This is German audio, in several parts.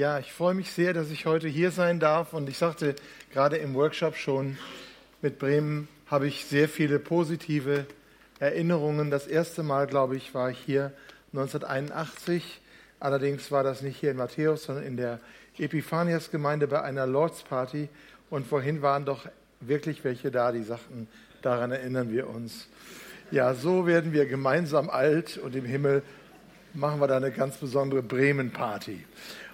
Ja, ich freue mich sehr, dass ich heute hier sein darf. Und ich sagte gerade im Workshop schon, mit Bremen habe ich sehr viele positive Erinnerungen. Das erste Mal, glaube ich, war ich hier 1981. Allerdings war das nicht hier in Matthäus, sondern in der Epiphanias-Gemeinde bei einer Lords-Party. Und vorhin waren doch wirklich welche da, die sagten, daran erinnern wir uns. Ja, so werden wir gemeinsam alt und im Himmel machen wir da eine ganz besondere Bremen-Party.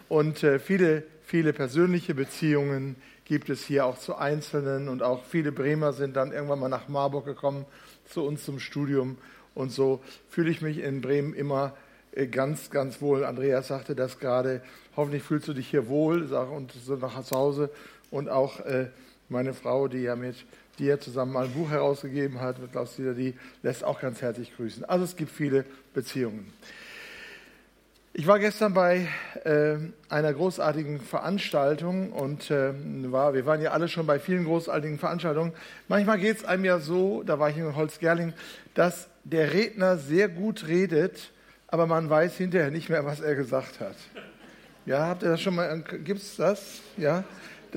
Und äh, viele, viele persönliche Beziehungen gibt es hier auch zu Einzelnen und auch viele Bremer sind dann irgendwann mal nach Marburg gekommen zu uns zum Studium. Und so fühle ich mich in Bremen immer äh, ganz, ganz wohl. Andreas sagte das gerade. Hoffentlich fühlst du dich hier wohl und so nach Hause. Und auch äh, meine Frau, die ja mit dir zusammen mal ein Buch herausgegeben hat, mit Klaus Dieter, die lässt auch ganz herzlich grüßen. Also es gibt viele Beziehungen. Ich war gestern bei äh, einer großartigen Veranstaltung und äh, war, wir waren ja alle schon bei vielen großartigen Veranstaltungen. Manchmal geht es einem ja so, da war ich in Holzgerling, dass der Redner sehr gut redet, aber man weiß hinterher nicht mehr, was er gesagt hat. Ja, habt ihr das schon mal, gibt es das? Ja,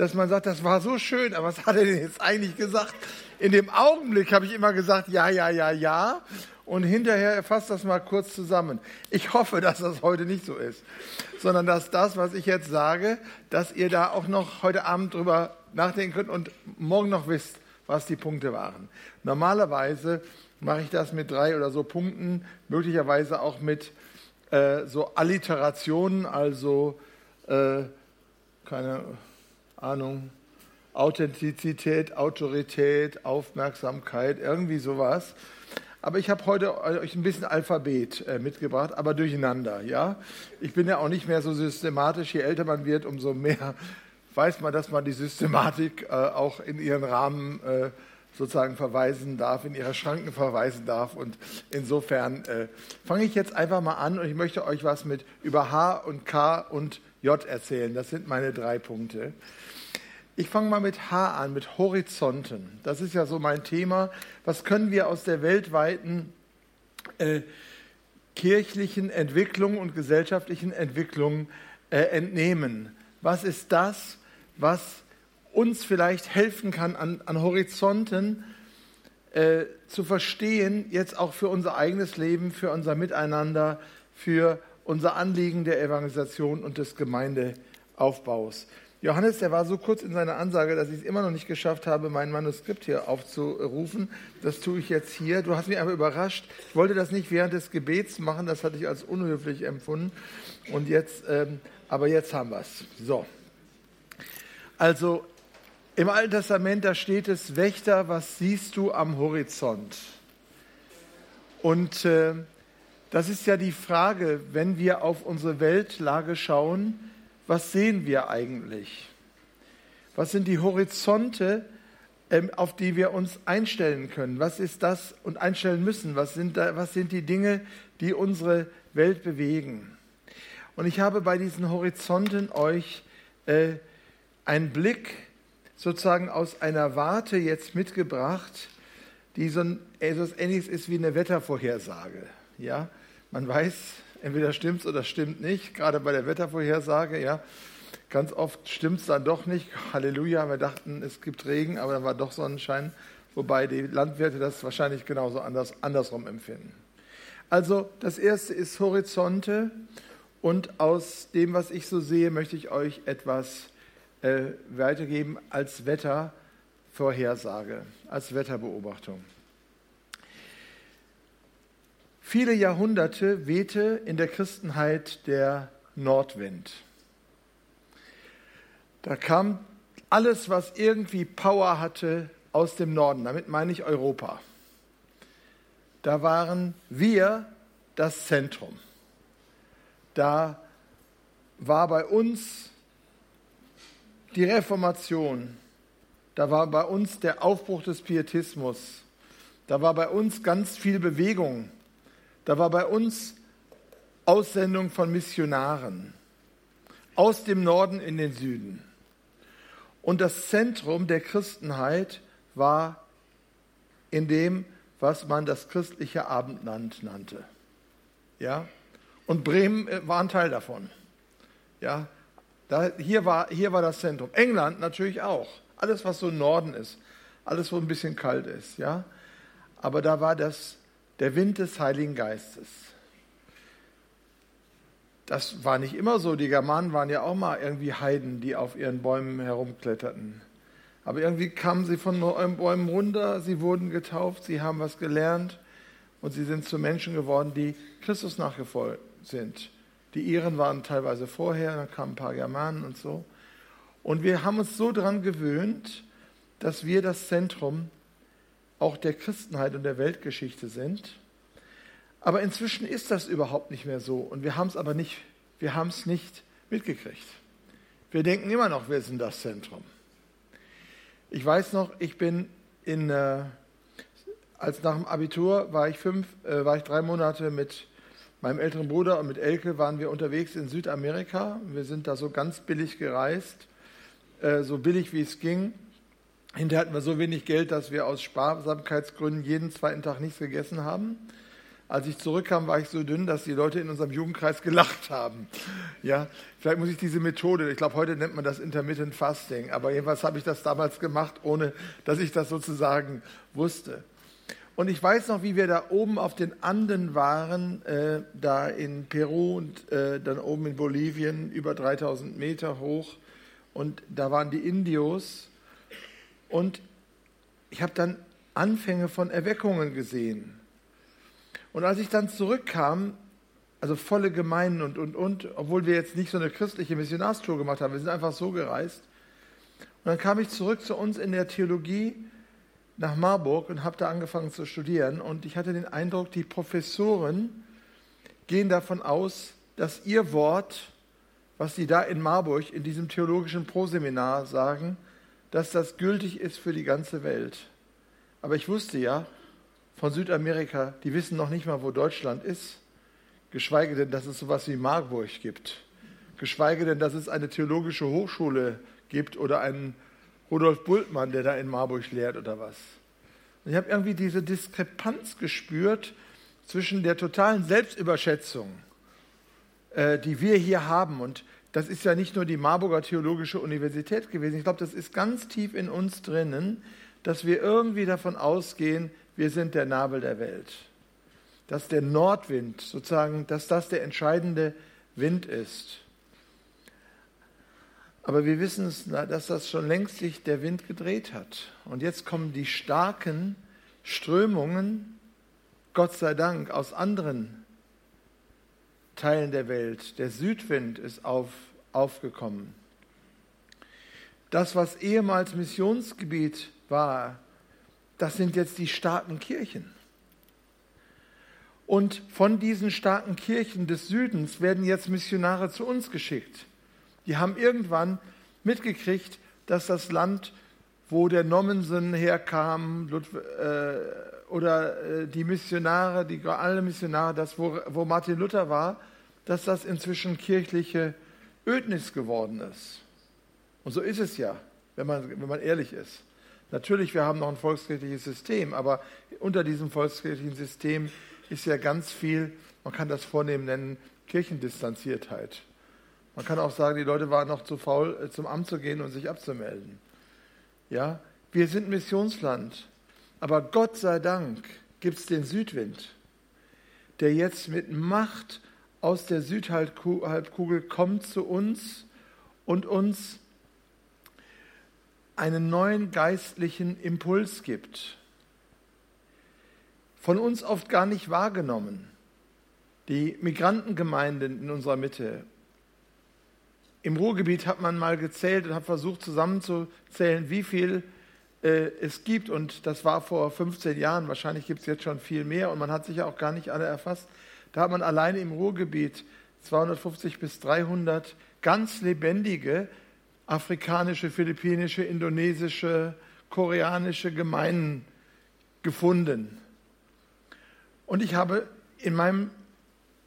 dass man sagt, das war so schön, aber was hat er denn jetzt eigentlich gesagt? In dem Augenblick habe ich immer gesagt, ja, ja, ja, ja. Und hinterher fasst das mal kurz zusammen. Ich hoffe, dass das heute nicht so ist, sondern dass das, was ich jetzt sage, dass ihr da auch noch heute Abend drüber nachdenken könnt und morgen noch wisst, was die Punkte waren. Normalerweise mache ich das mit drei oder so Punkten, möglicherweise auch mit äh, so Alliterationen, also äh, keine Ahnung, Authentizität, Autorität, Aufmerksamkeit, irgendwie sowas. Aber ich habe heute euch ein bisschen Alphabet äh, mitgebracht, aber durcheinander. Ja, ich bin ja auch nicht mehr so systematisch. Je älter man wird, umso mehr weiß man, dass man die Systematik äh, auch in ihren Rahmen äh, sozusagen verweisen darf, in ihre Schranken verweisen darf. Und insofern fange ich jetzt einfach mal an und ich möchte euch was mit über H und K und J erzählen. Das sind meine drei Punkte. Ich fange mal mit H an, mit Horizonten. Das ist ja so mein Thema. Was können wir aus der weltweiten äh, kirchlichen Entwicklung und gesellschaftlichen Entwicklung äh, entnehmen? Was ist das, was uns vielleicht helfen kann, an, an Horizonten äh, zu verstehen, jetzt auch für unser eigenes Leben, für unser Miteinander, für unser Anliegen der Evangelisation und des Gemeindeaufbaus? Johannes, der war so kurz in seiner Ansage, dass ich es immer noch nicht geschafft habe, mein Manuskript hier aufzurufen. Das tue ich jetzt hier. Du hast mich aber überrascht. Ich wollte das nicht während des Gebets machen, das hatte ich als unhöflich empfunden. Und jetzt, ähm, aber jetzt haben wir es. So. Also im Alten Testament, da steht es, Wächter, was siehst du am Horizont? Und äh, das ist ja die Frage, wenn wir auf unsere Weltlage schauen, was sehen wir eigentlich? Was sind die Horizonte, ähm, auf die wir uns einstellen können? Was ist das und einstellen müssen? Was sind, da, was sind die Dinge, die unsere Welt bewegen? Und ich habe bei diesen Horizonten euch äh, einen Blick sozusagen aus einer Warte jetzt mitgebracht, die so etwas Ähnliches ist wie eine Wettervorhersage. Ja, man weiß, Entweder stimmt es oder stimmt nicht, gerade bei der Wettervorhersage, ja. Ganz oft stimmt es dann doch nicht. Halleluja, wir dachten, es gibt Regen, aber dann war doch Sonnenschein, wobei die Landwirte das wahrscheinlich genauso anders, andersrum empfinden. Also das erste ist Horizonte und aus dem, was ich so sehe, möchte ich euch etwas äh, weitergeben als Wettervorhersage, als Wetterbeobachtung. Viele Jahrhunderte wehte in der Christenheit der Nordwind. Da kam alles, was irgendwie Power hatte, aus dem Norden. Damit meine ich Europa. Da waren wir das Zentrum. Da war bei uns die Reformation. Da war bei uns der Aufbruch des Pietismus. Da war bei uns ganz viel Bewegung da war bei uns Aussendung von Missionaren aus dem Norden in den Süden. Und das Zentrum der Christenheit war in dem, was man das christliche Abendland nannte. Ja? Und Bremen äh, war ein Teil davon. Ja? Da, hier, war, hier war das Zentrum. England natürlich auch. Alles, was so im Norden ist. Alles, wo ein bisschen kalt ist. Ja? Aber da war das der Wind des Heiligen Geistes. Das war nicht immer so. Die Germanen waren ja auch mal irgendwie Heiden, die auf ihren Bäumen herumkletterten. Aber irgendwie kamen sie von Bäumen runter, sie wurden getauft, sie haben was gelernt und sie sind zu Menschen geworden, die Christus nachgefolgt sind. Die Iren waren teilweise vorher, dann kamen ein paar Germanen und so. Und wir haben uns so daran gewöhnt, dass wir das Zentrum auch der Christenheit und der Weltgeschichte sind. Aber inzwischen ist das überhaupt nicht mehr so. Und wir haben es aber nicht, wir haben es nicht mitgekriegt. Wir denken immer noch, wir sind das Zentrum. Ich weiß noch, ich bin in, äh, als nach dem Abitur war ich fünf, äh, war ich drei Monate mit meinem älteren Bruder und mit Elke waren wir unterwegs in Südamerika. Wir sind da so ganz billig gereist, äh, so billig wie es ging. Hinterher hatten wir so wenig Geld, dass wir aus Sparsamkeitsgründen jeden zweiten Tag nichts gegessen haben. Als ich zurückkam, war ich so dünn, dass die Leute in unserem Jugendkreis gelacht haben. Ja, vielleicht muss ich diese Methode, ich glaube, heute nennt man das Intermittent Fasting, aber jedenfalls habe ich das damals gemacht, ohne dass ich das sozusagen wusste. Und ich weiß noch, wie wir da oben auf den Anden waren, äh, da in Peru und äh, dann oben in Bolivien, über 3000 Meter hoch. Und da waren die Indios. Und ich habe dann Anfänge von Erweckungen gesehen. Und als ich dann zurückkam, also volle Gemeinden und, und, und, obwohl wir jetzt nicht so eine christliche Missionarstour gemacht haben, wir sind einfach so gereist. Und dann kam ich zurück zu uns in der Theologie nach Marburg und habe da angefangen zu studieren. Und ich hatte den Eindruck, die Professoren gehen davon aus, dass ihr Wort, was sie da in Marburg in diesem theologischen Proseminar sagen, dass das gültig ist für die ganze Welt. Aber ich wusste ja von Südamerika, die wissen noch nicht mal, wo Deutschland ist, geschweige denn, dass es sowas wie Marburg gibt, geschweige denn, dass es eine theologische Hochschule gibt oder einen Rudolf Bultmann, der da in Marburg lehrt oder was. Und ich habe irgendwie diese Diskrepanz gespürt zwischen der totalen Selbstüberschätzung, äh, die wir hier haben. Und das ist ja nicht nur die Marburger Theologische Universität gewesen. Ich glaube, das ist ganz tief in uns drinnen, dass wir irgendwie davon ausgehen, wir sind der Nabel der Welt. Dass der Nordwind sozusagen, dass das der entscheidende Wind ist. Aber wir wissen, es, dass das schon längst sich der Wind gedreht hat. Und jetzt kommen die starken Strömungen, Gott sei Dank, aus anderen Teilen der Welt. Der Südwind ist auf, aufgekommen. Das, was ehemals Missionsgebiet war, das sind jetzt die starken Kirchen. Und von diesen starken Kirchen des Südens werden jetzt Missionare zu uns geschickt. Die haben irgendwann mitgekriegt, dass das Land, wo der Nommensen herkam, äh, oder äh, die Missionare, die alle Missionare, das, wo, wo Martin Luther war, dass das inzwischen kirchliche Ödnis geworden ist. Und so ist es ja, wenn man, wenn man ehrlich ist. Natürlich, wir haben noch ein volkskirchliches System, aber unter diesem volkskirchlichen System ist ja ganz viel, man kann das vornehm nennen, Kirchendistanziertheit. Man kann auch sagen, die Leute waren noch zu faul, äh, zum Amt zu gehen und sich abzumelden. Ja, wir sind Missionsland, aber Gott sei Dank gibt es den Südwind, der jetzt mit Macht aus der Südhalbkugel kommt zu uns und uns einen neuen geistlichen Impuls gibt. Von uns oft gar nicht wahrgenommen. Die Migrantengemeinden in unserer Mitte im Ruhrgebiet hat man mal gezählt und hat versucht zusammenzuzählen, wie viel äh, es gibt. Und das war vor 15 Jahren. Wahrscheinlich gibt es jetzt schon viel mehr. Und man hat sich auch gar nicht alle erfasst. Da hat man alleine im Ruhrgebiet 250 bis 300 ganz lebendige afrikanische, philippinische, indonesische, koreanische Gemeinden gefunden. Und ich habe in, meinem,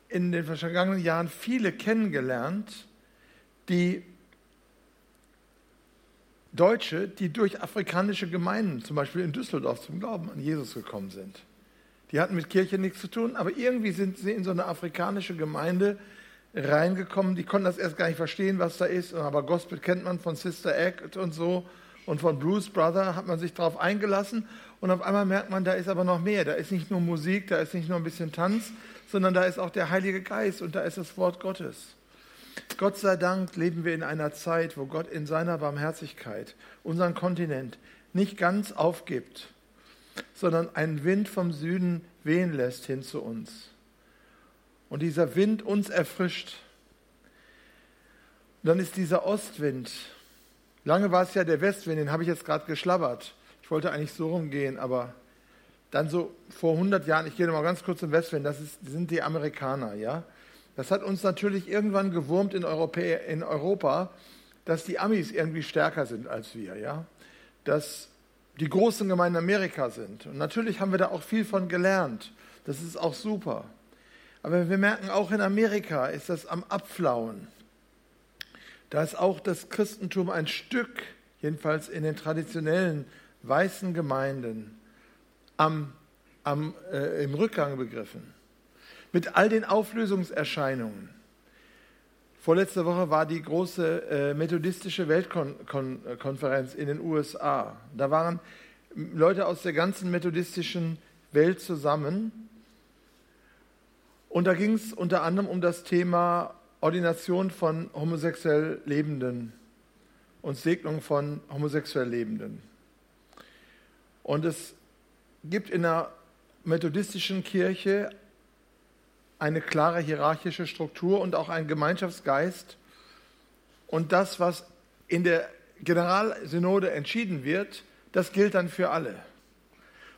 in den vergangenen Jahren viele kennengelernt, die Deutsche, die durch afrikanische Gemeinden, zum Beispiel in Düsseldorf, zum Glauben an Jesus gekommen sind. Die hatten mit Kirche nichts zu tun, aber irgendwie sind sie in so eine afrikanische Gemeinde reingekommen, die konnten das erst gar nicht verstehen, was da ist, aber Gospel kennt man von Sister Act und so und von Bruce Brother hat man sich darauf eingelassen. Und auf einmal merkt man, da ist aber noch mehr, da ist nicht nur Musik, da ist nicht nur ein bisschen Tanz, sondern da ist auch der Heilige Geist und da ist das Wort Gottes. Gott sei Dank leben wir in einer Zeit, wo Gott in seiner Barmherzigkeit unseren Kontinent nicht ganz aufgibt, sondern einen Wind vom Süden wehen lässt hin zu uns. Und dieser Wind uns erfrischt. Und dann ist dieser Ostwind. Lange war es ja der Westwind, den habe ich jetzt gerade geschlabbert. Ich wollte eigentlich so rumgehen, aber dann so vor 100 Jahren, ich gehe mal ganz kurz zum Westwind, das ist, sind die Amerikaner, ja. Das hat uns natürlich irgendwann gewurmt in, Europä in Europa, dass die Amis irgendwie stärker sind als wir, ja. Dass die großen Gemeinden Amerika sind. Und natürlich haben wir da auch viel von gelernt. Das ist auch super. Aber wir merken auch in Amerika ist das am Abflauen. Da ist auch das Christentum ein Stück, jedenfalls in den traditionellen weißen Gemeinden, am, am, äh, im Rückgang begriffen. Mit all den Auflösungserscheinungen. Vorletzte Woche war die große äh, methodistische Weltkonferenz in den USA. Da waren Leute aus der ganzen methodistischen Welt zusammen. Und da ging es unter anderem um das Thema Ordination von homosexuell Lebenden und Segnung von homosexuell Lebenden. Und es gibt in der methodistischen Kirche eine klare hierarchische Struktur und auch einen Gemeinschaftsgeist. Und das, was in der Generalsynode entschieden wird, das gilt dann für alle.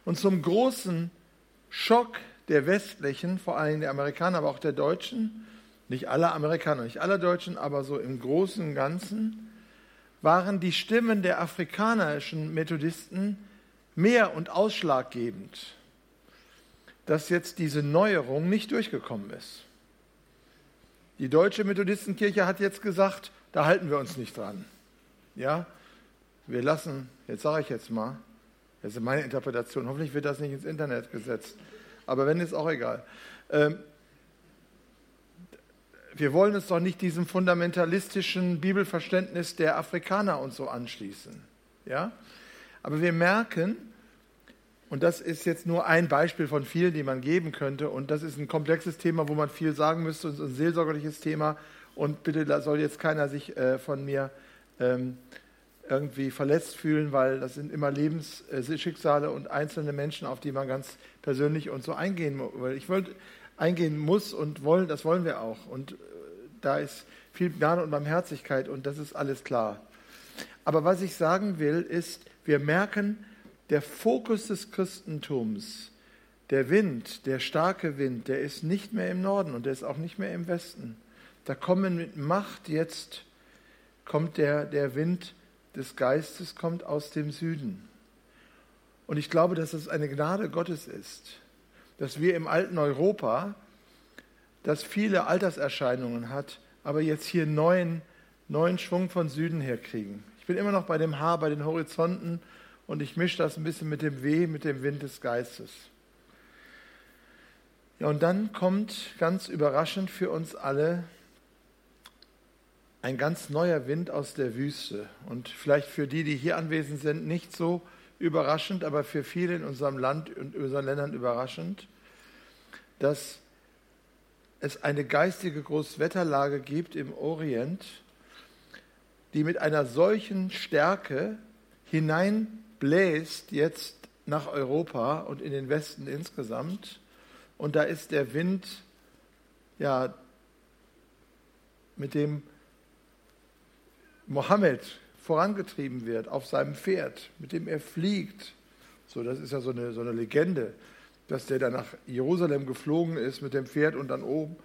Und zum großen Schock der westlichen, vor allem der Amerikaner, aber auch der Deutschen, nicht aller Amerikaner, nicht aller Deutschen, aber so im Großen Ganzen, waren die Stimmen der afrikanischen Methodisten mehr und ausschlaggebend dass jetzt diese Neuerung nicht durchgekommen ist. Die deutsche Methodistenkirche hat jetzt gesagt, da halten wir uns nicht dran. Ja, wir lassen, jetzt sage ich jetzt mal, das ist meine Interpretation, hoffentlich wird das nicht ins Internet gesetzt, aber wenn, ist auch egal. Ähm, wir wollen uns doch nicht diesem fundamentalistischen Bibelverständnis der Afrikaner und so anschließen. Ja? Aber wir merken, und das ist jetzt nur ein Beispiel von vielen, die man geben könnte. Und das ist ein komplexes Thema, wo man viel sagen müsste. Und ein seelsorgerliches Thema. Und bitte da soll jetzt keiner sich äh, von mir ähm, irgendwie verletzt fühlen, weil das sind immer Lebensschicksale und einzelne Menschen, auf die man ganz persönlich und so eingehen muss. Ich wollte eingehen muss und wollen, das wollen wir auch. Und äh, da ist viel Gnade und Barmherzigkeit und das ist alles klar. Aber was ich sagen will, ist, wir merken, der Fokus des Christentums, der Wind, der starke Wind, der ist nicht mehr im Norden und der ist auch nicht mehr im Westen. Da kommen mit Macht jetzt, kommt der, der Wind des Geistes, kommt aus dem Süden. Und ich glaube, dass es eine Gnade Gottes ist, dass wir im alten Europa, das viele Alterserscheinungen hat, aber jetzt hier neuen, neuen Schwung von Süden her kriegen. Ich bin immer noch bei dem Haar, bei den Horizonten und ich mische das ein bisschen mit dem Weh, mit dem Wind des Geistes. Ja, und dann kommt ganz überraschend für uns alle ein ganz neuer Wind aus der Wüste. Und vielleicht für die, die hier anwesend sind, nicht so überraschend, aber für viele in unserem Land und unseren Ländern überraschend, dass es eine geistige Großwetterlage gibt im Orient, die mit einer solchen Stärke hinein bläst jetzt nach Europa und in den Westen insgesamt. Und da ist der Wind, ja, mit dem Mohammed vorangetrieben wird auf seinem Pferd, mit dem er fliegt. So, das ist ja so eine, so eine Legende, dass der dann nach Jerusalem geflogen ist mit dem Pferd und dann oben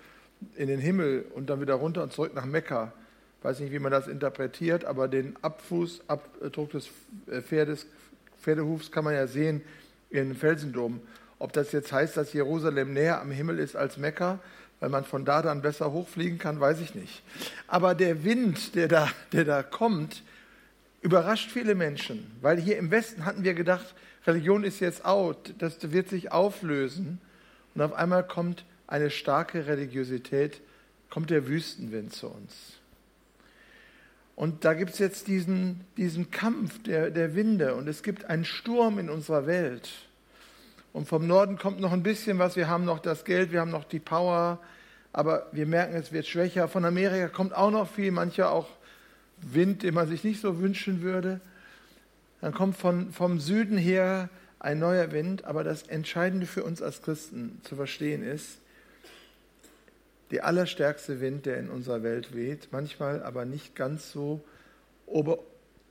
in den Himmel und dann wieder runter und zurück nach Mekka. Weiß nicht, wie man das interpretiert, aber den Abfußabdruck des Pferdes Pferdehufs kann man ja sehen in Felsendom. Ob das jetzt heißt, dass Jerusalem näher am Himmel ist als Mekka, weil man von da dann besser hochfliegen kann, weiß ich nicht. Aber der Wind, der da, der da kommt, überrascht viele Menschen, weil hier im Westen hatten wir gedacht, Religion ist jetzt out, das wird sich auflösen. Und auf einmal kommt eine starke Religiosität kommt der Wüstenwind zu uns. Und da gibt es jetzt diesen, diesen Kampf der, der Winde und es gibt einen Sturm in unserer Welt. Und vom Norden kommt noch ein bisschen was. Wir haben noch das Geld, wir haben noch die Power, aber wir merken, es wird schwächer. Von Amerika kommt auch noch viel, mancher auch Wind, den man sich nicht so wünschen würde. Dann kommt von, vom Süden her ein neuer Wind, aber das Entscheidende für uns als Christen zu verstehen ist, der allerstärkste Wind, der in unserer Welt weht, manchmal aber nicht ganz so ober,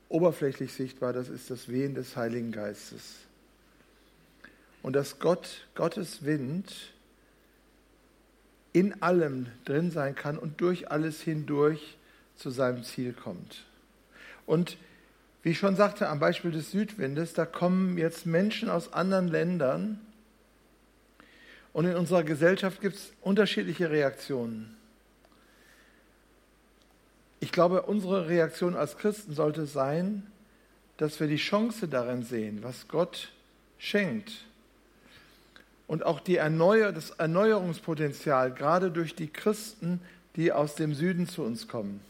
oberflächlich sichtbar, das ist das Wehen des Heiligen Geistes. Und dass Gott, Gottes Wind in allem drin sein kann und durch alles hindurch zu seinem Ziel kommt. Und wie ich schon sagte, am Beispiel des Südwindes, da kommen jetzt Menschen aus anderen Ländern, und in unserer Gesellschaft gibt es unterschiedliche Reaktionen. Ich glaube, unsere Reaktion als Christen sollte sein, dass wir die Chance darin sehen, was Gott schenkt. Und auch Erneuer, das Erneuerungspotenzial, gerade durch die Christen, die aus dem Süden zu uns kommen.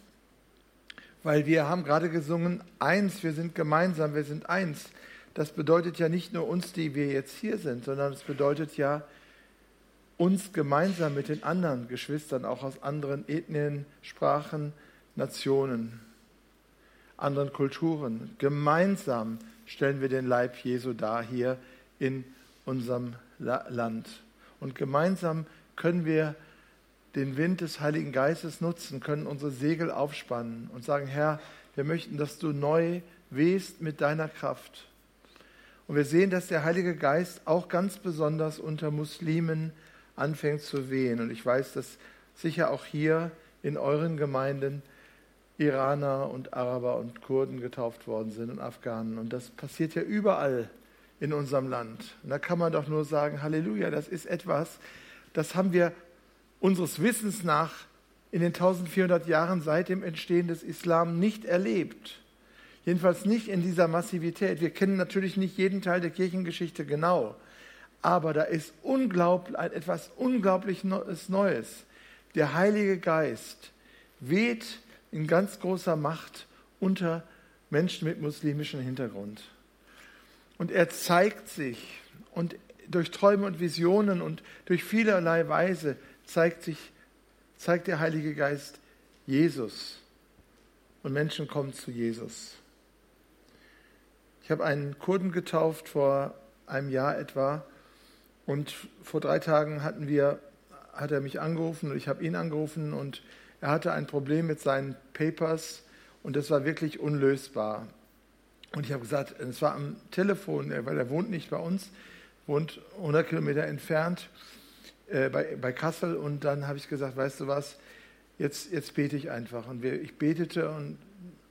Weil wir haben gerade gesungen, eins, wir sind gemeinsam, wir sind eins. Das bedeutet ja nicht nur uns, die wir jetzt hier sind, sondern es bedeutet ja, uns gemeinsam mit den anderen Geschwistern, auch aus anderen Ethnien, Sprachen, Nationen, anderen Kulturen, gemeinsam stellen wir den Leib Jesu dar hier in unserem Land. Und gemeinsam können wir den Wind des Heiligen Geistes nutzen, können unsere Segel aufspannen und sagen, Herr, wir möchten, dass du neu wehst mit deiner Kraft. Und wir sehen, dass der Heilige Geist auch ganz besonders unter Muslimen anfängt zu wehen. Und ich weiß, dass sicher auch hier in euren Gemeinden Iraner und Araber und Kurden getauft worden sind und Afghanen. Und das passiert ja überall in unserem Land. Und da kann man doch nur sagen, Halleluja, das ist etwas, das haben wir unseres Wissens nach in den 1400 Jahren seit dem Entstehen des Islam nicht erlebt. Jedenfalls nicht in dieser Massivität. Wir kennen natürlich nicht jeden Teil der Kirchengeschichte genau. Aber da ist unglaublich, etwas unglaublich Neues. Der Heilige Geist weht in ganz großer Macht unter Menschen mit muslimischem Hintergrund. Und er zeigt sich und durch Träume und Visionen und durch vielerlei Weise zeigt sich, zeigt der Heilige Geist Jesus. Und Menschen kommen zu Jesus. Ich habe einen Kurden getauft vor einem Jahr etwa und vor drei Tagen hatten wir, hat er mich angerufen und ich habe ihn angerufen und er hatte ein Problem mit seinen Papers und das war wirklich unlösbar. Und ich habe gesagt, es war am Telefon, weil er wohnt nicht bei uns, wohnt 100 Kilometer entfernt äh, bei, bei Kassel. Und dann habe ich gesagt, weißt du was, jetzt, jetzt bete ich einfach. Und wir, ich betete und,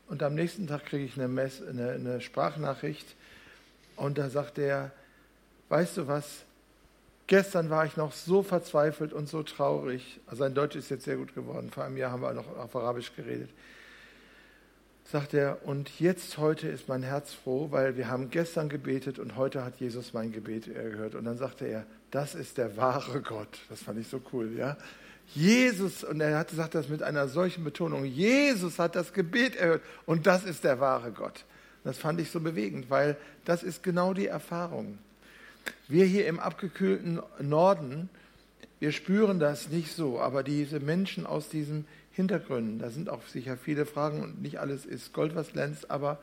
und am nächsten Tag kriege ich eine, Mess, eine, eine Sprachnachricht. Und da sagt er, weißt du was, Gestern war ich noch so verzweifelt und so traurig. Also sein Deutsch ist jetzt sehr gut geworden. Vor einem Jahr haben wir noch auf Arabisch geredet. Sagt er, und jetzt heute ist mein Herz froh, weil wir haben gestern gebetet und heute hat Jesus mein Gebet erhört. Und dann sagte er, das ist der wahre Gott. Das fand ich so cool, ja. Jesus, und er hat gesagt das mit einer solchen Betonung, Jesus hat das Gebet erhört und das ist der wahre Gott. Das fand ich so bewegend, weil das ist genau die Erfahrung. Wir hier im abgekühlten Norden, wir spüren das nicht so, aber diese Menschen aus diesen Hintergründen, da sind auch sicher viele Fragen und nicht alles ist Gold, was glänzt, aber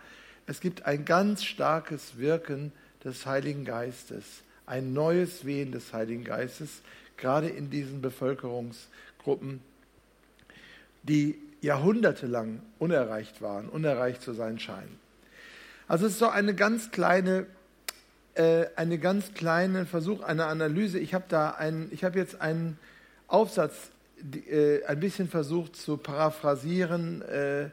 es gibt ein ganz starkes Wirken des Heiligen Geistes, ein neues Wehen des Heiligen Geistes, gerade in diesen Bevölkerungsgruppen, die jahrhundertelang unerreicht waren, unerreicht zu sein scheinen. Also es ist so eine ganz kleine äh, einen ganz kleinen Versuch einer Analyse. Ich habe da jetzt einen Aufsatz äh, ein bisschen versucht zu paraphrasieren, äh,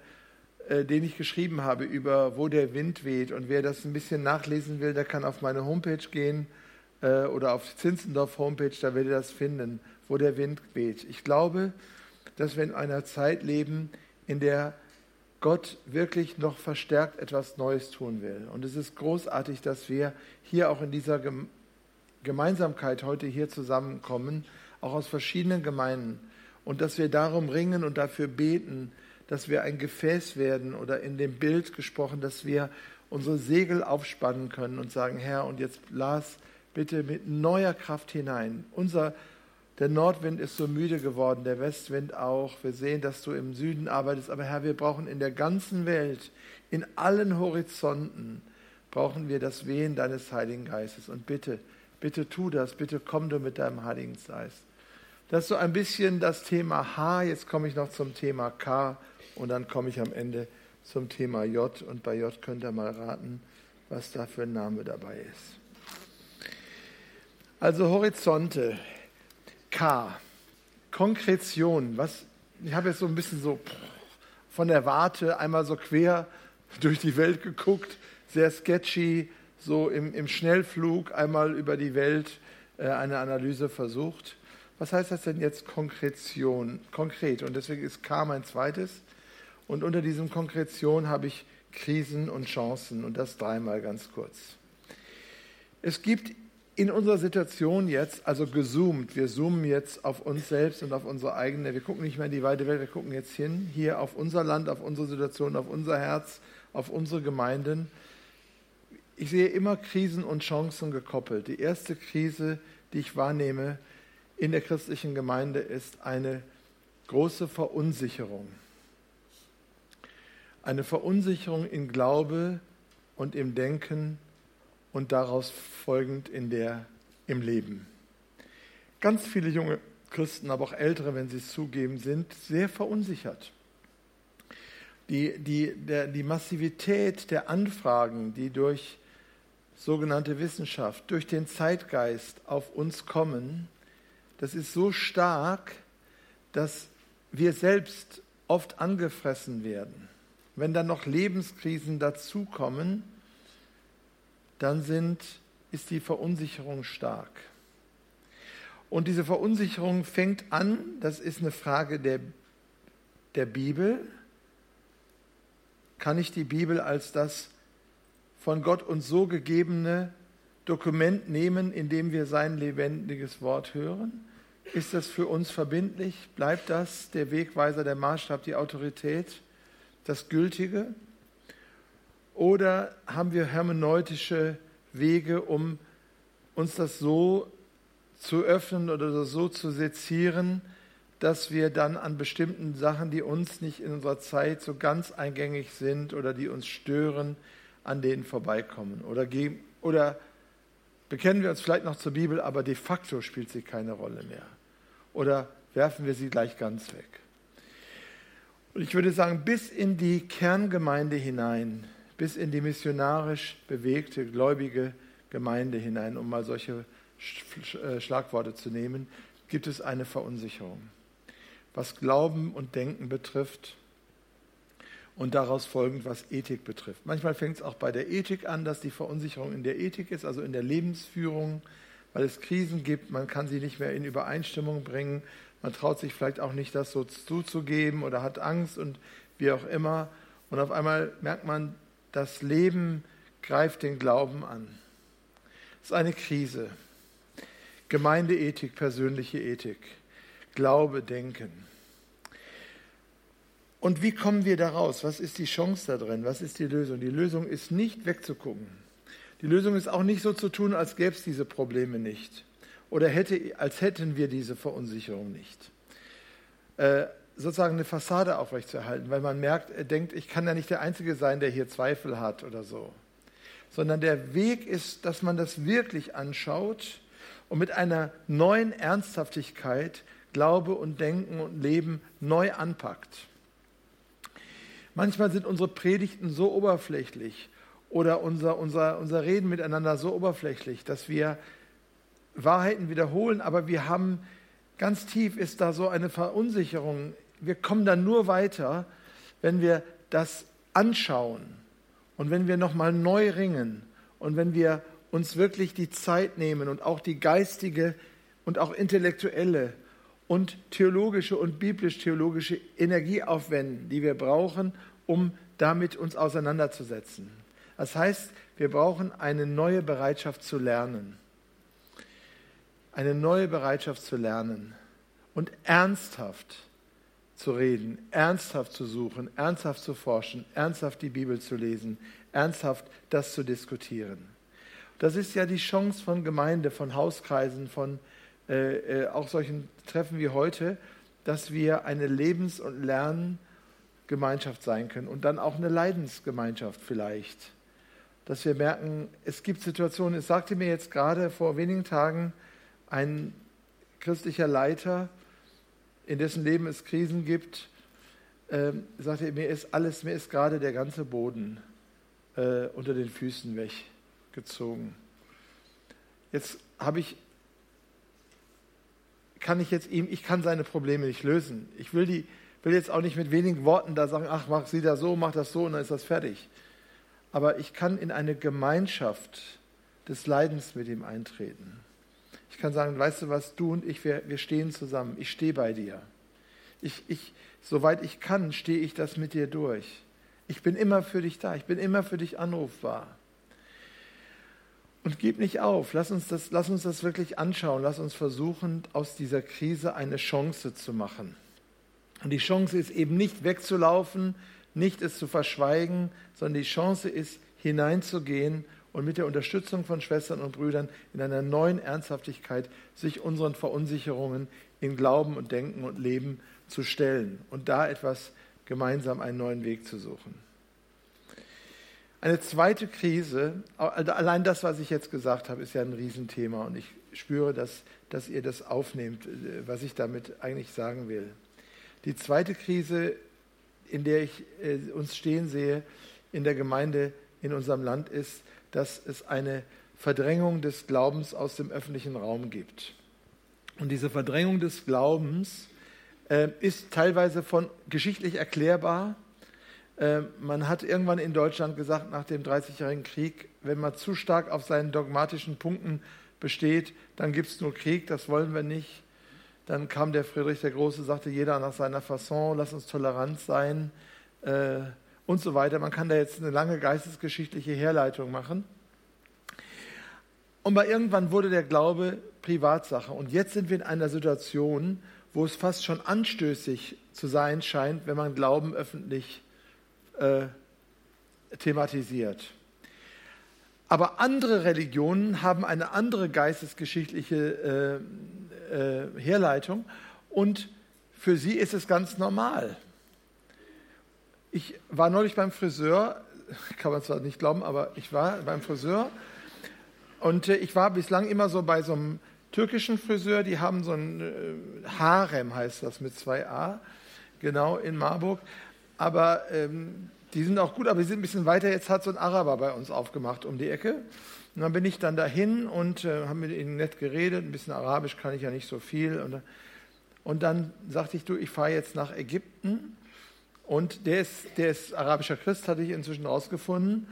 äh, den ich geschrieben habe über wo der Wind weht. Und wer das ein bisschen nachlesen will, der kann auf meine Homepage gehen äh, oder auf die Zinzendorf Homepage, da werdet ihr das finden, wo der Wind weht. Ich glaube, dass wir in einer Zeit leben, in der Gott wirklich noch verstärkt etwas Neues tun will. Und es ist großartig, dass wir hier auch in dieser Gemeinsamkeit heute hier zusammenkommen, auch aus verschiedenen Gemeinden. und dass wir darum ringen und dafür beten, dass wir ein Gefäß werden oder in dem Bild gesprochen, dass wir unsere Segel aufspannen können und sagen, Herr, und jetzt las bitte mit neuer Kraft hinein. Unser, der Nordwind ist so müde geworden, der Westwind auch. Wir sehen, dass du im Süden arbeitest, aber Herr, wir brauchen in der ganzen Welt, in allen Horizonten, brauchen wir das Wehen deines Heiligen Geistes. Und bitte, bitte tu das, bitte komm du mit deinem Heiligen Geist. Das ist so ein bisschen das Thema H. Jetzt komme ich noch zum Thema K und dann komme ich am Ende zum Thema J. Und bei J könnt ihr mal raten, was da für ein Name dabei ist. Also Horizonte, K, Konkretion. Was, ich habe jetzt so ein bisschen so von der Warte einmal so quer durch die Welt geguckt, sehr sketchy, so im, im Schnellflug einmal über die Welt äh, eine Analyse versucht. Was heißt das denn jetzt Konkretion, konkret? Und deswegen ist K mein zweites. Und unter diesem Konkretion habe ich Krisen und Chancen und das dreimal ganz kurz. Es gibt in unserer Situation jetzt, also gezoomt, wir zoomen jetzt auf uns selbst und auf unsere eigene, wir gucken nicht mehr in die weite Welt, wir gucken jetzt hin, hier auf unser Land, auf unsere Situation, auf unser Herz, auf unsere Gemeinden. Ich sehe immer Krisen und Chancen gekoppelt. Die erste Krise, die ich wahrnehme, in der christlichen Gemeinde ist eine große Verunsicherung. Eine Verunsicherung in Glaube und im Denken und daraus folgend in der, im Leben. Ganz viele junge Christen, aber auch ältere, wenn sie es zugeben, sind sehr verunsichert. Die, die, der, die Massivität der Anfragen, die durch sogenannte Wissenschaft, durch den Zeitgeist auf uns kommen, das ist so stark, dass wir selbst oft angefressen werden. Wenn dann noch Lebenskrisen dazukommen, dann sind, ist die Verunsicherung stark. Und diese Verunsicherung fängt an, das ist eine Frage der, der Bibel. Kann ich die Bibel als das von Gott uns so gegebene Dokument nehmen, in dem wir sein lebendiges Wort hören? Ist das für uns verbindlich? Bleibt das der Wegweiser, der Maßstab, die Autorität, das Gültige? Oder haben wir hermeneutische Wege, um uns das so zu öffnen oder so zu sezieren, dass wir dann an bestimmten Sachen, die uns nicht in unserer Zeit so ganz eingängig sind oder die uns stören, an denen vorbeikommen? Oder, oder bekennen wir uns vielleicht noch zur Bibel, aber de facto spielt sie keine Rolle mehr. Oder werfen wir sie gleich ganz weg. Und ich würde sagen, bis in die Kerngemeinde hinein, bis in die missionarisch bewegte, gläubige Gemeinde hinein, um mal solche äh, Schlagworte zu nehmen, gibt es eine Verunsicherung. Was Glauben und Denken betrifft, und daraus folgend, was Ethik betrifft. Manchmal fängt es auch bei der Ethik an, dass die Verunsicherung in der Ethik ist, also in der Lebensführung, weil es Krisen gibt, man kann sie nicht mehr in Übereinstimmung bringen, man traut sich vielleicht auch nicht, das so zuzugeben oder hat Angst und wie auch immer. Und auf einmal merkt man, das Leben greift den Glauben an. Es ist eine Krise. Gemeindeethik, persönliche Ethik, Glaube, Denken. Und wie kommen wir da raus? Was ist die Chance da drin? Was ist die Lösung? Die Lösung ist nicht wegzugucken. Die Lösung ist auch nicht so zu tun, als gäbe es diese Probleme nicht. Oder hätte, als hätten wir diese Verunsicherung nicht. Äh, sozusagen eine Fassade aufrechtzuerhalten, weil man merkt, er denkt, ich kann ja nicht der Einzige sein, der hier Zweifel hat oder so. Sondern der Weg ist, dass man das wirklich anschaut und mit einer neuen Ernsthaftigkeit Glaube und Denken und Leben neu anpackt. Manchmal sind unsere Predigten so oberflächlich oder unser, unser, unser Reden miteinander so oberflächlich, dass wir Wahrheiten wiederholen, aber wir haben ganz tief ist da so eine Verunsicherung. Wir kommen dann nur weiter, wenn wir das anschauen und wenn wir nochmal neu ringen und wenn wir uns wirklich die Zeit nehmen und auch die geistige und auch intellektuelle und theologische und biblisch-theologische Energie aufwenden, die wir brauchen, um damit uns auseinanderzusetzen. Das heißt, wir brauchen eine neue Bereitschaft zu lernen. Eine neue Bereitschaft zu lernen. und ernsthaft zu reden, ernsthaft zu suchen, ernsthaft zu forschen, ernsthaft die Bibel zu lesen, ernsthaft das zu diskutieren. Das ist ja die Chance von Gemeinde, von Hauskreisen, von äh, äh, auch solchen Treffen wie heute, dass wir eine Lebens- und Lerngemeinschaft sein können und dann auch eine Leidensgemeinschaft vielleicht. Dass wir merken, es gibt Situationen, es sagte mir jetzt gerade vor wenigen Tagen ein christlicher Leiter, in dessen Leben es Krisen gibt, äh, sagte, mir ist alles, mir ist gerade der ganze Boden äh, unter den Füßen weggezogen. Jetzt habe ich, kann ich jetzt ihm, ich kann seine Probleme nicht lösen. Ich will die, will jetzt auch nicht mit wenigen Worten da sagen, ach, mach sie da so, mach das so und dann ist das fertig. Aber ich kann in eine Gemeinschaft des Leidens mit ihm eintreten. Ich kann sagen, weißt du was, du und ich, wir, wir stehen zusammen. Ich stehe bei dir. Ich, ich, soweit ich kann, stehe ich das mit dir durch. Ich bin immer für dich da. Ich bin immer für dich anrufbar. Und gib nicht auf. Lass uns das, lass uns das wirklich anschauen. Lass uns versuchen, aus dieser Krise eine Chance zu machen. Und die Chance ist eben nicht wegzulaufen, nicht es zu verschweigen, sondern die Chance ist, hineinzugehen und mit der Unterstützung von Schwestern und Brüdern in einer neuen Ernsthaftigkeit sich unseren Verunsicherungen in Glauben und Denken und Leben zu stellen und da etwas gemeinsam einen neuen Weg zu suchen. Eine zweite Krise, allein das, was ich jetzt gesagt habe, ist ja ein Riesenthema und ich spüre, dass, dass ihr das aufnehmt, äh, was ich damit eigentlich sagen will. Die zweite Krise, in der ich äh, uns stehen sehe in der Gemeinde in unserem Land, ist, dass es eine Verdrängung des Glaubens aus dem öffentlichen Raum gibt. Und diese Verdrängung des Glaubens äh, ist teilweise von geschichtlich erklärbar. Äh, man hat irgendwann in Deutschland gesagt, nach dem Dreißigjährigen Krieg, wenn man zu stark auf seinen dogmatischen Punkten besteht, dann gibt es nur Krieg, das wollen wir nicht. Dann kam der Friedrich der Große, sagte jeder nach seiner Fasson, lass uns tolerant sein. Äh, und so weiter. Man kann da jetzt eine lange geistesgeschichtliche Herleitung machen. Und bei irgendwann wurde der Glaube Privatsache. Und jetzt sind wir in einer Situation, wo es fast schon anstößig zu sein scheint, wenn man Glauben öffentlich äh, thematisiert. Aber andere Religionen haben eine andere geistesgeschichtliche äh, äh, Herleitung und für sie ist es ganz normal. Ich war neulich beim Friseur, kann man zwar nicht glauben, aber ich war beim Friseur und äh, ich war bislang immer so bei so einem türkischen Friseur, die haben so ein äh, Harem, heißt das mit zwei A, genau in Marburg. Aber ähm, die sind auch gut, aber die sind ein bisschen weiter. Jetzt hat so ein Araber bei uns aufgemacht um die Ecke. Und dann bin ich dann dahin und äh, habe mit ihnen nett geredet. Ein bisschen Arabisch kann ich ja nicht so viel. Und, und dann sagte ich, du, ich fahre jetzt nach Ägypten und der ist, der ist arabischer Christ, hatte ich inzwischen rausgefunden.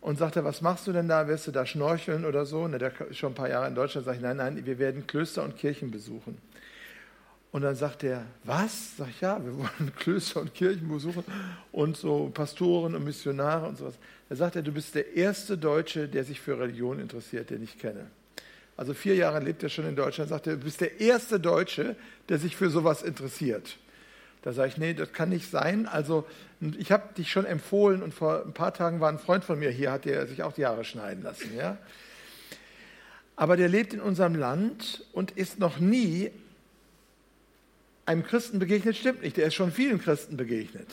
Und sagte, was machst du denn da? Wirst du da schnorcheln oder so? Ne, der ist schon ein paar Jahre in Deutschland. Sag ich, nein, nein, wir werden Klöster und Kirchen besuchen. Und dann sagt er, was? Sag ich, ja, wir wollen Klöster und Kirchen besuchen und so Pastoren und Missionare und sowas. Da sagt er, du bist der erste Deutsche, der sich für Religion interessiert, den ich kenne. Also vier Jahre lebt er schon in Deutschland, sagt er, du bist der erste Deutsche, der sich für sowas interessiert. Da sage ich, nee, das kann nicht sein. Also ich habe dich schon empfohlen und vor ein paar Tagen war ein Freund von mir hier, hat der sich auch die Haare schneiden lassen. Ja? Aber der lebt in unserem Land und ist noch nie einem Christen begegnet, stimmt nicht. Der ist schon vielen Christen begegnet.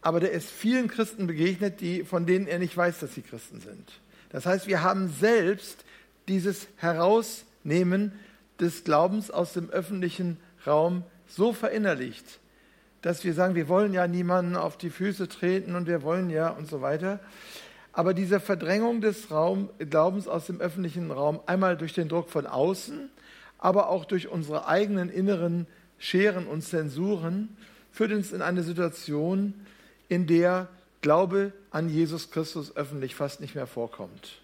Aber der ist vielen Christen begegnet, die, von denen er nicht weiß, dass sie Christen sind. Das heißt, wir haben selbst dieses Herausnehmen des Glaubens aus dem öffentlichen Raum so verinnerlicht, dass wir sagen, wir wollen ja niemanden auf die Füße treten und wir wollen ja und so weiter. Aber diese Verdrängung des Raum, Glaubens aus dem öffentlichen Raum, einmal durch den Druck von außen, aber auch durch unsere eigenen inneren Scheren und Zensuren, führt uns in eine Situation, in der Glaube an Jesus Christus öffentlich fast nicht mehr vorkommt.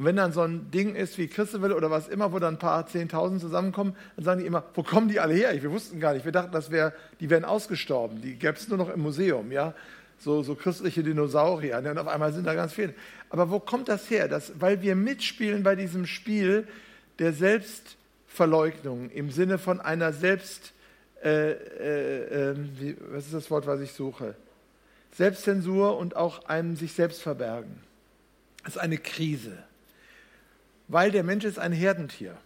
Und wenn dann so ein Ding ist wie Christewelle oder was immer, wo dann ein paar Zehntausend zusammenkommen, dann sagen die immer, wo kommen die alle her? Wir wussten gar nicht. Wir dachten, das wär, die wären ausgestorben. Die gäbe es nur noch im Museum, ja. So, so christliche Dinosaurier. Und auf einmal sind da ganz viele. Aber wo kommt das her? Das, weil wir mitspielen bei diesem Spiel der Selbstverleugnung im Sinne von einer Selbst, äh, äh, ähm, wie, was ist das Wort, was ich suche? Selbstzensur und auch einem sich selbst verbergen. Das ist eine Krise, weil der Mensch ist ein Herdentier.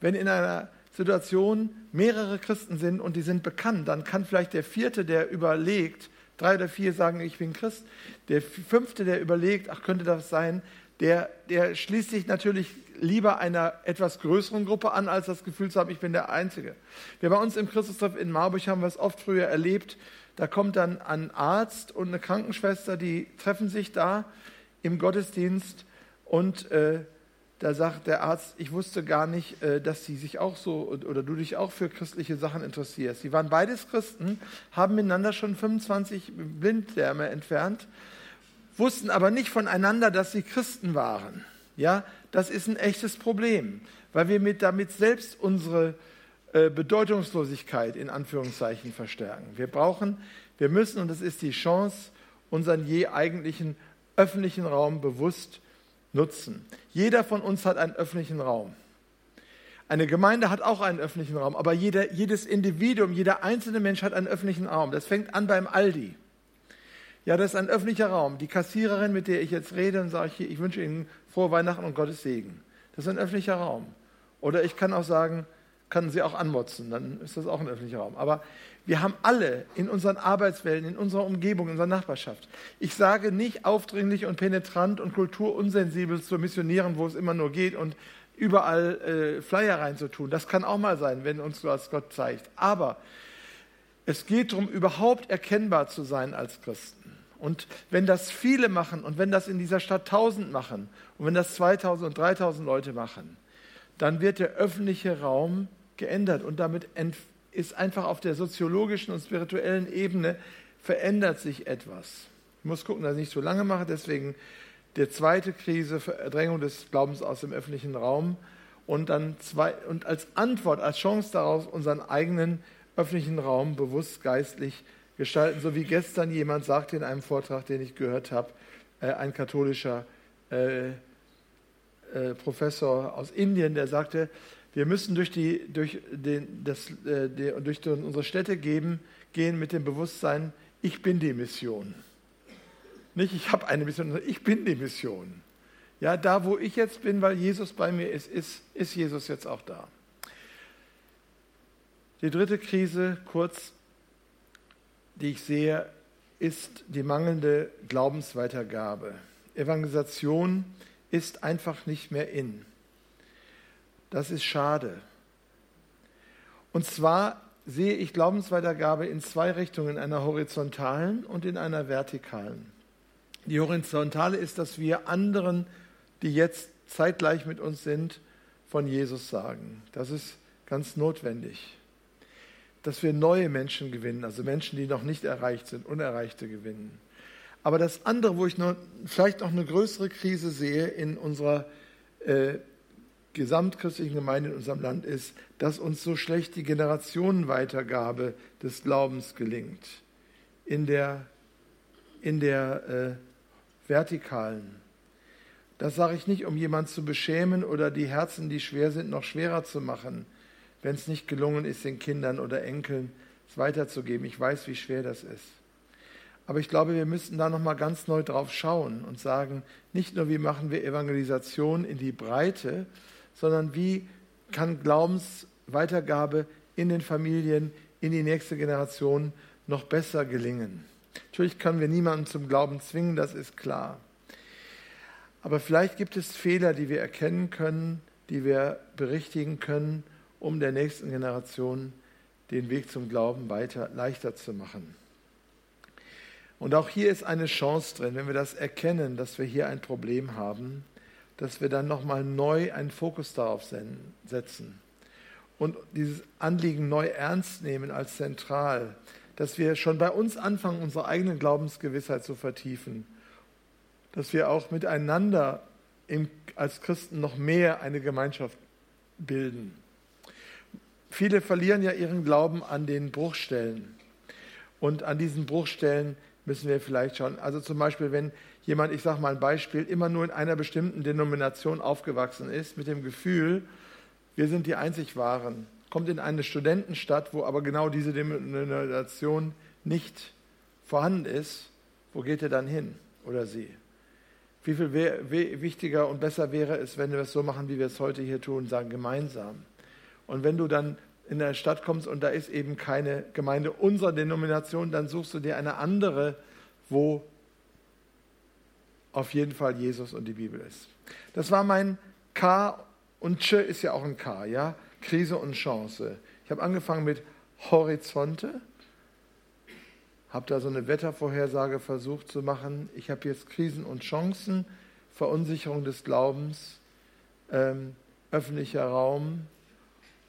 Wenn in einer Situation mehrere Christen sind und die sind bekannt, dann kann vielleicht der vierte, der überlegt, drei oder vier sagen, ich bin Christ, der fünfte, der überlegt, ach könnte das sein, der, der schließt sich natürlich lieber einer etwas größeren Gruppe an, als das Gefühl zu haben, ich bin der Einzige. Wir bei uns im Christustreff in Marburg haben wir es oft früher erlebt, da kommt dann ein Arzt und eine Krankenschwester, die treffen sich da im Gottesdienst und äh, da sagt der Arzt, ich wusste gar nicht, äh, dass sie sich auch so oder du dich auch für christliche Sachen interessierst. Sie waren beides Christen, haben miteinander schon 25 Blinddärme entfernt, wussten aber nicht voneinander, dass sie Christen waren. Ja, das ist ein echtes Problem, weil wir mit, damit selbst unsere äh, Bedeutungslosigkeit in Anführungszeichen verstärken. Wir brauchen, wir müssen, und das ist die Chance, unseren je eigentlichen öffentlichen Raum bewusst nutzen. Jeder von uns hat einen öffentlichen Raum. Eine Gemeinde hat auch einen öffentlichen Raum, aber jeder, jedes Individuum, jeder einzelne Mensch hat einen öffentlichen Raum. Das fängt an beim Aldi. Ja, das ist ein öffentlicher Raum. Die Kassiererin, mit der ich jetzt rede, und sage ich, ich wünsche Ihnen frohe Weihnachten und Gottes Segen. Das ist ein öffentlicher Raum. Oder ich kann auch sagen, kann sie auch anmotzen, dann ist das auch ein öffentlicher Raum. Aber wir haben alle in unseren Arbeitswelten, in unserer Umgebung, in unserer Nachbarschaft. Ich sage nicht aufdringlich und penetrant und kulturunsensibel zu missionieren, wo es immer nur geht und überall äh, Flyer reinzutun. Das kann auch mal sein, wenn uns das Gott zeigt. Aber es geht darum, überhaupt erkennbar zu sein als Christen. Und wenn das viele machen und wenn das in dieser Stadt tausend machen und wenn das 2000 und 3000 Leute machen, dann wird der öffentliche Raum geändert. Und damit ist einfach auf der soziologischen und spirituellen Ebene verändert sich etwas. Ich muss gucken, dass ich nicht so lange mache, deswegen der zweite Krise, Verdrängung des Glaubens aus dem öffentlichen Raum. Und dann zwei, und als Antwort, als Chance daraus unseren eigenen öffentlichen Raum bewusst geistlich gestalten, so wie gestern jemand sagte in einem Vortrag, den ich gehört habe, äh, ein katholischer äh, äh, Professor aus Indien, der sagte, wir müssen durch, die, durch, den, das, äh, durch unsere Städte geben, gehen mit dem Bewusstsein, ich bin die Mission. Nicht, ich habe eine Mission, sondern ich bin die Mission. Ja, da wo ich jetzt bin, weil Jesus bei mir ist, ist, ist Jesus jetzt auch da. Die dritte Krise, kurz, die ich sehe, ist die mangelnde Glaubensweitergabe. Evangelisation ist einfach nicht mehr in. Das ist schade. Und zwar sehe ich Glaubensweitergabe in zwei Richtungen, in einer horizontalen und in einer vertikalen. Die horizontale ist, dass wir anderen, die jetzt zeitgleich mit uns sind, von Jesus sagen. Das ist ganz notwendig. Dass wir neue Menschen gewinnen, also Menschen, die noch nicht erreicht sind, Unerreichte gewinnen. Aber das andere, wo ich noch, vielleicht noch eine größere Krise sehe in unserer äh, gesamtchristlichen Gemeinde in unserem Land ist, dass uns so schlecht die Generationenweitergabe des Glaubens gelingt. In der, in der äh, vertikalen. Das sage ich nicht, um jemanden zu beschämen oder die Herzen, die schwer sind, noch schwerer zu machen, wenn es nicht gelungen ist, den Kindern oder Enkeln es weiterzugeben. Ich weiß, wie schwer das ist. Aber ich glaube, wir müssen da nochmal ganz neu drauf schauen und sagen, nicht nur, wie machen wir Evangelisation in die Breite, sondern wie kann Glaubensweitergabe in den Familien, in die nächste Generation noch besser gelingen. Natürlich können wir niemanden zum Glauben zwingen, das ist klar. Aber vielleicht gibt es Fehler, die wir erkennen können, die wir berichtigen können, um der nächsten Generation den Weg zum Glauben weiter leichter zu machen. Und auch hier ist eine Chance drin, wenn wir das erkennen, dass wir hier ein Problem haben, dass wir dann nochmal neu einen Fokus darauf setzen und dieses Anliegen neu ernst nehmen als zentral, dass wir schon bei uns anfangen, unsere eigene Glaubensgewissheit zu vertiefen, dass wir auch miteinander in, als Christen noch mehr eine Gemeinschaft bilden. Viele verlieren ja ihren Glauben an den Bruchstellen. Und an diesen Bruchstellen müssen wir vielleicht schauen. Also zum Beispiel, wenn jemand, ich sage mal ein Beispiel, immer nur in einer bestimmten Denomination aufgewachsen ist, mit dem Gefühl, wir sind die einzig Wahren, kommt in eine Studentenstadt, wo aber genau diese Denomination nicht vorhanden ist, wo geht er dann hin oder sie? Wie viel wichtiger und besser wäre es, wenn wir es so machen, wie wir es heute hier tun, sagen gemeinsam. Und wenn du dann in der Stadt kommst und da ist eben keine Gemeinde unserer Denomination, dann suchst du dir eine andere, wo auf jeden Fall Jesus und die Bibel ist. Das war mein K und Ch ist ja auch ein K, ja? Krise und Chance. Ich habe angefangen mit Horizonte, habe da so eine Wettervorhersage versucht zu machen. Ich habe jetzt Krisen und Chancen, Verunsicherung des Glaubens, ähm, öffentlicher Raum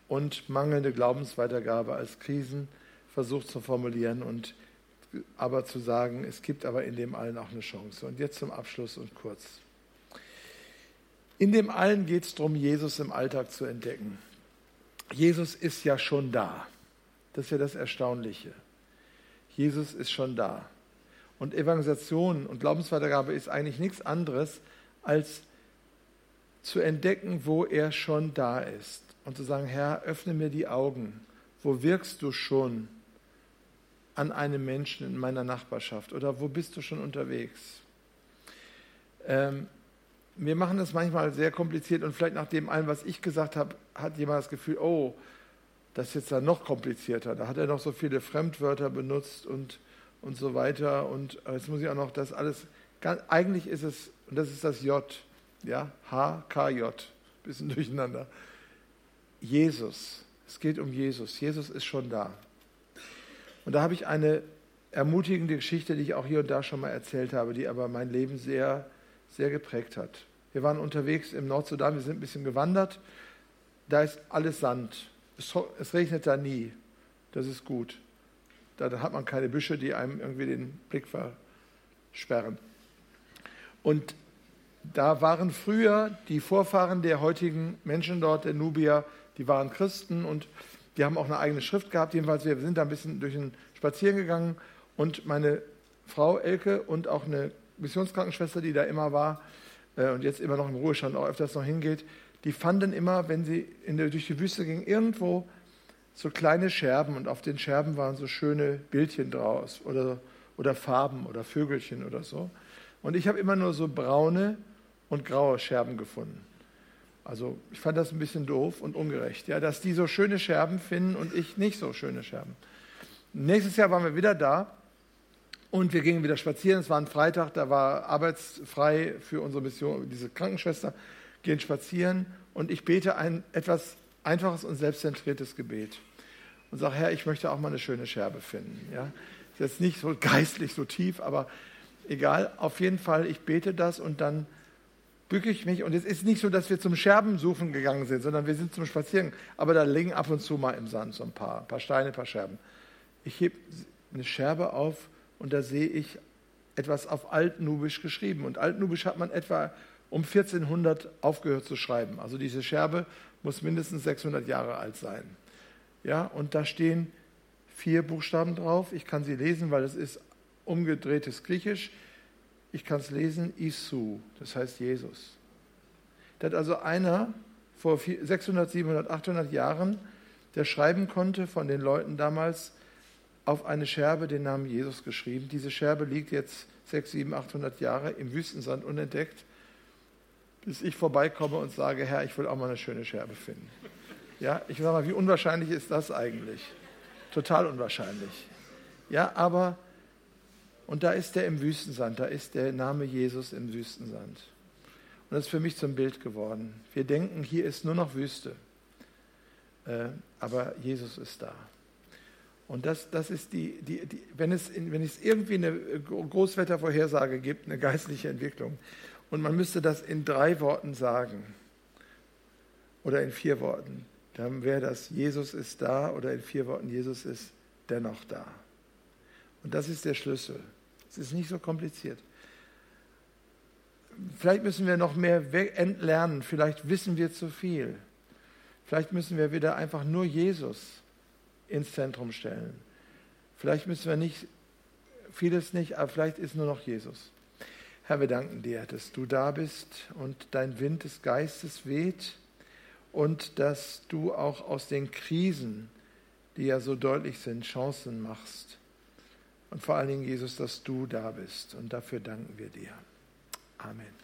und mangelnde Glaubensweitergabe als Krisen versucht zu formulieren und aber zu sagen, es gibt aber in dem allen auch eine Chance. Und jetzt zum Abschluss und kurz. In dem allen geht es darum, Jesus im Alltag zu entdecken. Jesus ist ja schon da. Das ist ja das Erstaunliche. Jesus ist schon da. Und Evangelisation und Glaubensweitergabe ist eigentlich nichts anderes, als zu entdecken, wo er schon da ist. Und zu sagen, Herr, öffne mir die Augen. Wo wirkst du schon an einem Menschen in meiner Nachbarschaft? Oder wo bist du schon unterwegs? Ähm, wir machen das manchmal sehr kompliziert und vielleicht nach dem allem, was ich gesagt habe, hat jemand das Gefühl, oh, das ist jetzt dann noch komplizierter. Da hat er noch so viele Fremdwörter benutzt und, und so weiter. Und jetzt muss ich auch noch das alles, ganz, eigentlich ist es, und das ist das J, ja, H, K, J, bisschen durcheinander. Jesus, es geht um Jesus. Jesus ist schon da. Und da habe ich eine ermutigende Geschichte, die ich auch hier und da schon mal erzählt habe, die aber mein Leben sehr, sehr geprägt hat. Wir waren unterwegs im Nordsudan, wir sind ein bisschen gewandert. Da ist alles Sand. Es, es regnet da nie. Das ist gut. Da hat man keine Büsche, die einem irgendwie den Blick versperren. Und da waren früher die Vorfahren der heutigen Menschen dort, der Nubier, die waren Christen und die haben auch eine eigene Schrift gehabt. Jedenfalls, wir sind da ein bisschen durch den Spazieren gegangen und meine Frau Elke und auch eine Missionskrankenschwester, die da immer war äh, und jetzt immer noch im Ruhestand auch öfters noch hingeht, die fanden immer, wenn sie der, durch die Wüste gingen, irgendwo so kleine Scherben und auf den Scherben waren so schöne Bildchen draus oder, oder Farben oder Vögelchen oder so. Und ich habe immer nur so braune und graue Scherben gefunden. Also ich fand das ein bisschen doof und ungerecht, ja, dass die so schöne Scherben finden und ich nicht so schöne Scherben. Nächstes Jahr waren wir wieder da und wir gingen wieder spazieren. Es war ein Freitag, da war arbeitsfrei für unsere Mission, diese Krankenschwester gehen spazieren und ich bete ein etwas einfaches und selbstzentriertes Gebet und sage, Herr, ich möchte auch mal eine schöne Scherbe finden. Ja? Ist jetzt nicht so geistlich so tief, aber egal, auf jeden Fall, ich bete das und dann bücke ich mich. Und es ist nicht so, dass wir zum Scherbensuchen gegangen sind, sondern wir sind zum Spazieren. Aber da liegen ab und zu mal im Sand so ein paar, ein paar Steine, ein paar Scherben. Ich hebe eine Scherbe auf und da sehe ich etwas auf Altnubisch geschrieben. Und Altnubisch hat man etwa um 1400 aufgehört zu schreiben. Also diese Scherbe muss mindestens 600 Jahre alt sein. Ja, und da stehen vier Buchstaben drauf. Ich kann sie lesen, weil es ist umgedrehtes Griechisch. Ich kann es lesen, Isu, das heißt Jesus. Da hat also einer vor 600, 700, 800 Jahren, der schreiben konnte von den Leuten damals, auf eine Scherbe den Namen Jesus geschrieben. Diese Scherbe liegt jetzt 6, 7, 800 Jahre im Wüstensand unentdeckt bis ich vorbeikomme und sage, Herr, ich will auch mal eine schöne Scherbe finden. Ja, ich sage mal, wie unwahrscheinlich ist das eigentlich? Total unwahrscheinlich. Ja, aber, und da ist der im Wüstensand, da ist der Name Jesus im Wüstensand. Und das ist für mich zum Bild geworden. Wir denken, hier ist nur noch Wüste. Äh, aber Jesus ist da. Und das, das ist die, die, die wenn, es in, wenn es irgendwie eine Großwettervorhersage gibt, eine geistliche Entwicklung, und man müsste das in drei Worten sagen oder in vier Worten. Dann wäre das, Jesus ist da oder in vier Worten, Jesus ist dennoch da. Und das ist der Schlüssel. Es ist nicht so kompliziert. Vielleicht müssen wir noch mehr entlernen, vielleicht wissen wir zu viel. Vielleicht müssen wir wieder einfach nur Jesus ins Zentrum stellen. Vielleicht müssen wir nicht, vieles nicht, aber vielleicht ist nur noch Jesus. Herr, wir danken dir, dass du da bist und dein Wind des Geistes weht und dass du auch aus den Krisen, die ja so deutlich sind, Chancen machst. Und vor allen Dingen, Jesus, dass du da bist. Und dafür danken wir dir. Amen.